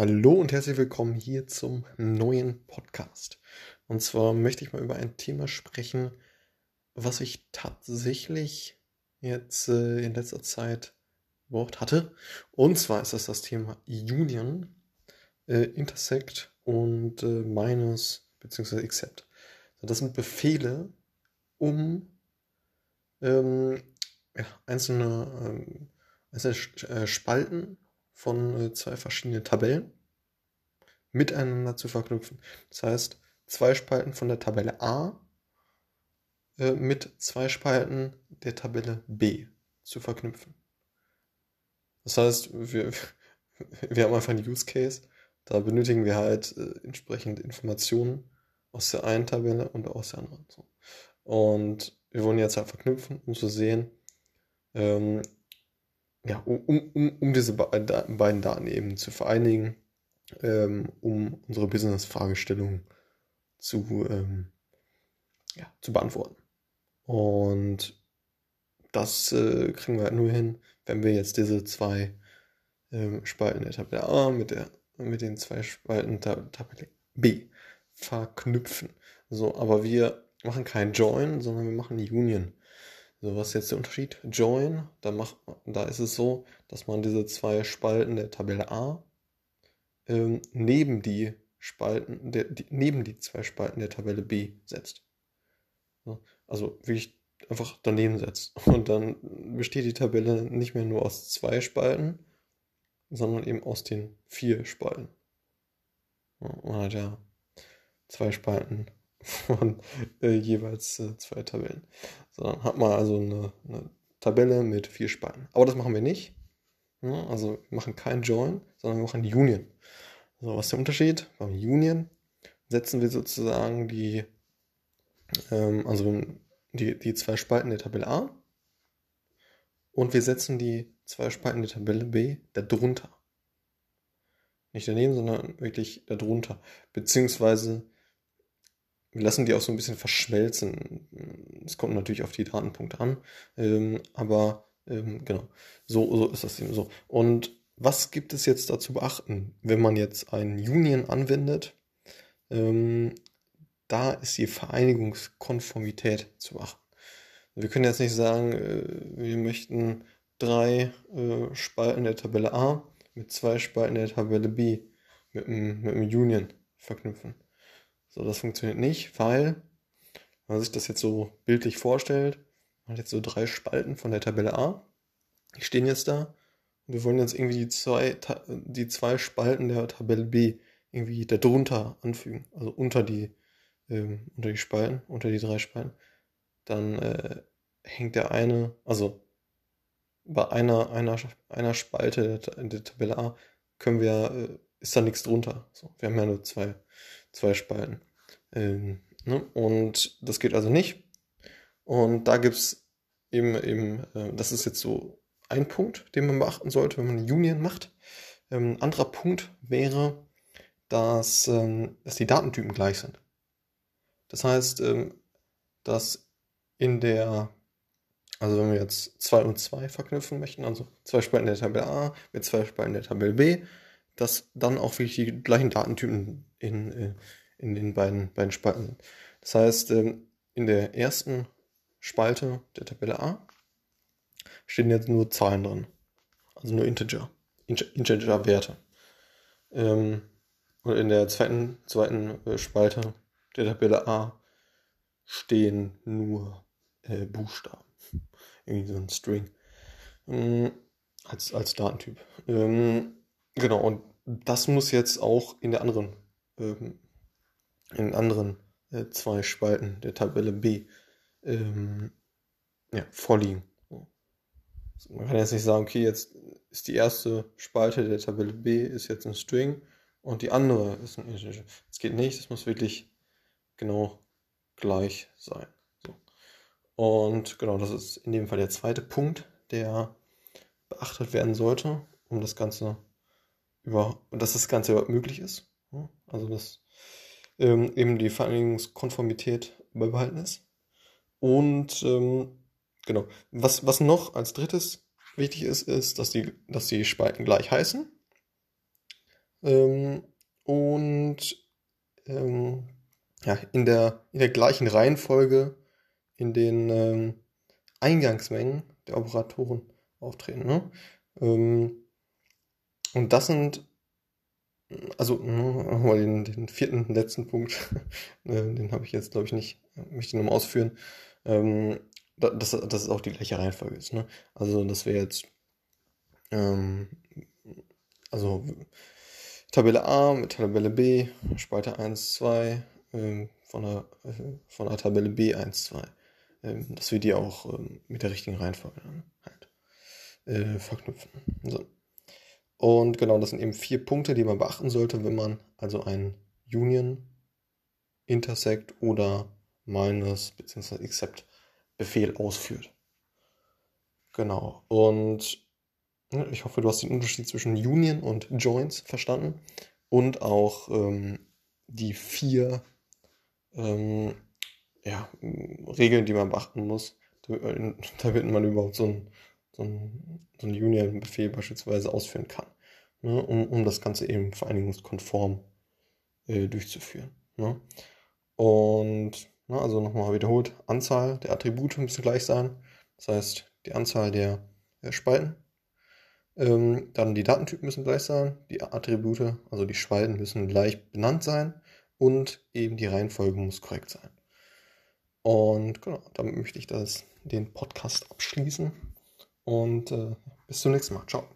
Hallo und herzlich willkommen hier zum neuen Podcast. Und zwar möchte ich mal über ein Thema sprechen, was ich tatsächlich jetzt äh, in letzter Zeit Wort hatte. Und zwar ist das das Thema Union, äh, Intersect und äh, Minus bzw. Accept. Das sind Befehle, um ähm, ja, einzelne, ähm, einzelne äh, Spalten von äh, zwei verschiedenen Tabellen miteinander zu verknüpfen. Das heißt, zwei Spalten von der Tabelle A äh, mit zwei Spalten der Tabelle B zu verknüpfen. Das heißt, wir, wir haben einfach einen Use Case, da benötigen wir halt äh, entsprechend Informationen aus der einen Tabelle und aus der anderen. Und wir wollen jetzt halt verknüpfen, um zu sehen, ähm, ja, um, um, um diese beiden Daten eben zu vereinigen, ähm, um unsere Business-Fragestellung zu, ähm, ja, zu beantworten. Und das äh, kriegen wir halt nur hin, wenn wir jetzt diese zwei ähm, Spalten der Tabelle A mit, der, mit den zwei Spalten der Tabelle B verknüpfen. So, aber wir machen kein Join, sondern wir machen Union. So, was ist jetzt der Unterschied? Join, da, macht, da ist es so, dass man diese zwei Spalten der Tabelle A ähm, neben die Spalten, der, die, neben die zwei Spalten der Tabelle B setzt. So, also wirklich einfach daneben setzt. Und dann besteht die Tabelle nicht mehr nur aus zwei Spalten, sondern eben aus den vier Spalten. Man hat ja zwei Spalten von äh, jeweils äh, zwei Tabellen. So, hat man also eine, eine, Tabelle mit vier Spalten. Aber das machen wir nicht. Ja, also wir machen kein Join, sondern wir machen Union. So, was ist der Unterschied? Beim Union setzen wir sozusagen die, ähm, also die, die zwei Spalten der Tabelle A und wir setzen die zwei Spalten der Tabelle B darunter. Nicht daneben, sondern wirklich darunter. Beziehungsweise wir lassen die auch so ein bisschen verschmelzen. Es kommt natürlich auf die Datenpunkte an, ähm, aber ähm, genau, so, so ist das eben so. Und was gibt es jetzt da zu beachten, wenn man jetzt einen Union anwendet? Ähm, da ist die Vereinigungskonformität zu beachten. Wir können jetzt nicht sagen, äh, wir möchten drei äh, Spalten der Tabelle A mit zwei Spalten der Tabelle B mit einem, mit einem Union verknüpfen. So, das funktioniert nicht, weil, wenn man sich das jetzt so bildlich vorstellt, man hat jetzt so drei Spalten von der Tabelle A. Die stehen jetzt da. Und wir wollen jetzt irgendwie die zwei, die zwei Spalten der Tabelle B irgendwie darunter anfügen. Also unter die, ähm, unter die Spalten, unter die drei Spalten. Dann äh, hängt der eine, also bei einer, einer, einer Spalte der, der Tabelle A können wir, äh, ist da nichts drunter. So, wir haben ja nur zwei zwei Spalten. Ähm, ne? Und das geht also nicht. Und da gibt es eben, eben äh, das ist jetzt so ein Punkt, den man beachten sollte, wenn man eine Union macht. Ähm, anderer Punkt wäre, dass, ähm, dass die Datentypen gleich sind. Das heißt, ähm, dass in der, also wenn wir jetzt 2 und 2 verknüpfen möchten, also zwei Spalten der Tabelle A mit zwei Spalten der Tabelle B, dass dann auch wirklich die gleichen Datentypen in, äh, in den beiden, beiden Spalten sind. Das heißt, ähm, in der ersten Spalte der Tabelle A stehen jetzt nur Zahlen drin. Also nur Integer. Integer-Werte. Ähm, und in der zweiten, zweiten äh, Spalte der Tabelle A stehen nur äh, Buchstaben. Irgendwie so ein String. Ähm, als, als Datentyp. Ähm, genau, und das muss jetzt auch in der anderen, ähm, in anderen äh, zwei Spalten der Tabelle B ähm, ja, vorliegen. Man kann jetzt nicht sagen, okay, jetzt ist die erste Spalte der Tabelle B ist jetzt ein String und die andere ist ein Integer. Das geht nicht, das muss wirklich genau gleich sein. So. Und genau, das ist in dem Fall der zweite Punkt, der beachtet werden sollte, um das Ganze über, dass das Ganze überhaupt möglich ist. Also dass ähm, eben die Vereinigungskonformität beibehalten ist. Und ähm, genau, was, was noch als drittes wichtig ist, ist, dass die, dass die Spalten gleich heißen. Ähm, und ähm, ja, in, der, in der gleichen Reihenfolge in den ähm, Eingangsmengen der Operatoren auftreten. Ne? Und das sind, also nochmal den, den vierten, letzten Punkt, äh, den habe ich jetzt, glaube ich, nicht, möchte ich nochmal ausführen. Ähm, dass, dass es auch die gleiche Reihenfolge ist. Ne? Also das wäre jetzt, ähm, also Tabelle A mit Tabelle B, Spalte 1, 2, ähm, von, der, äh, von der Tabelle B 1, 2 ähm, dass wir die auch ähm, mit der richtigen Reihenfolge dann halt äh, verknüpfen. So. Und genau, das sind eben vier Punkte, die man beachten sollte, wenn man also ein Union, Intersect oder Minus bzw. Except Befehl ausführt. Genau. Und ne, ich hoffe, du hast den Unterschied zwischen Union und Joins verstanden und auch ähm, die vier ähm, ja, Regeln, die man beachten muss, damit man überhaupt so einen so so ein Union-Befehl beispielsweise ausführen kann, ne, um, um das Ganze eben vereinigungskonform äh, durchzuführen. Ne. Und ne, also nochmal wiederholt, Anzahl der Attribute müsste gleich sein, das heißt die Anzahl der, der Spalten. Ähm, dann die Datentypen müssen gleich sein, die Attribute, also die Spalten müssen gleich benannt sein und eben die Reihenfolge muss korrekt sein. Und genau, damit möchte ich das, den Podcast abschließen. Und äh, bis zum nächsten Mal. Ciao.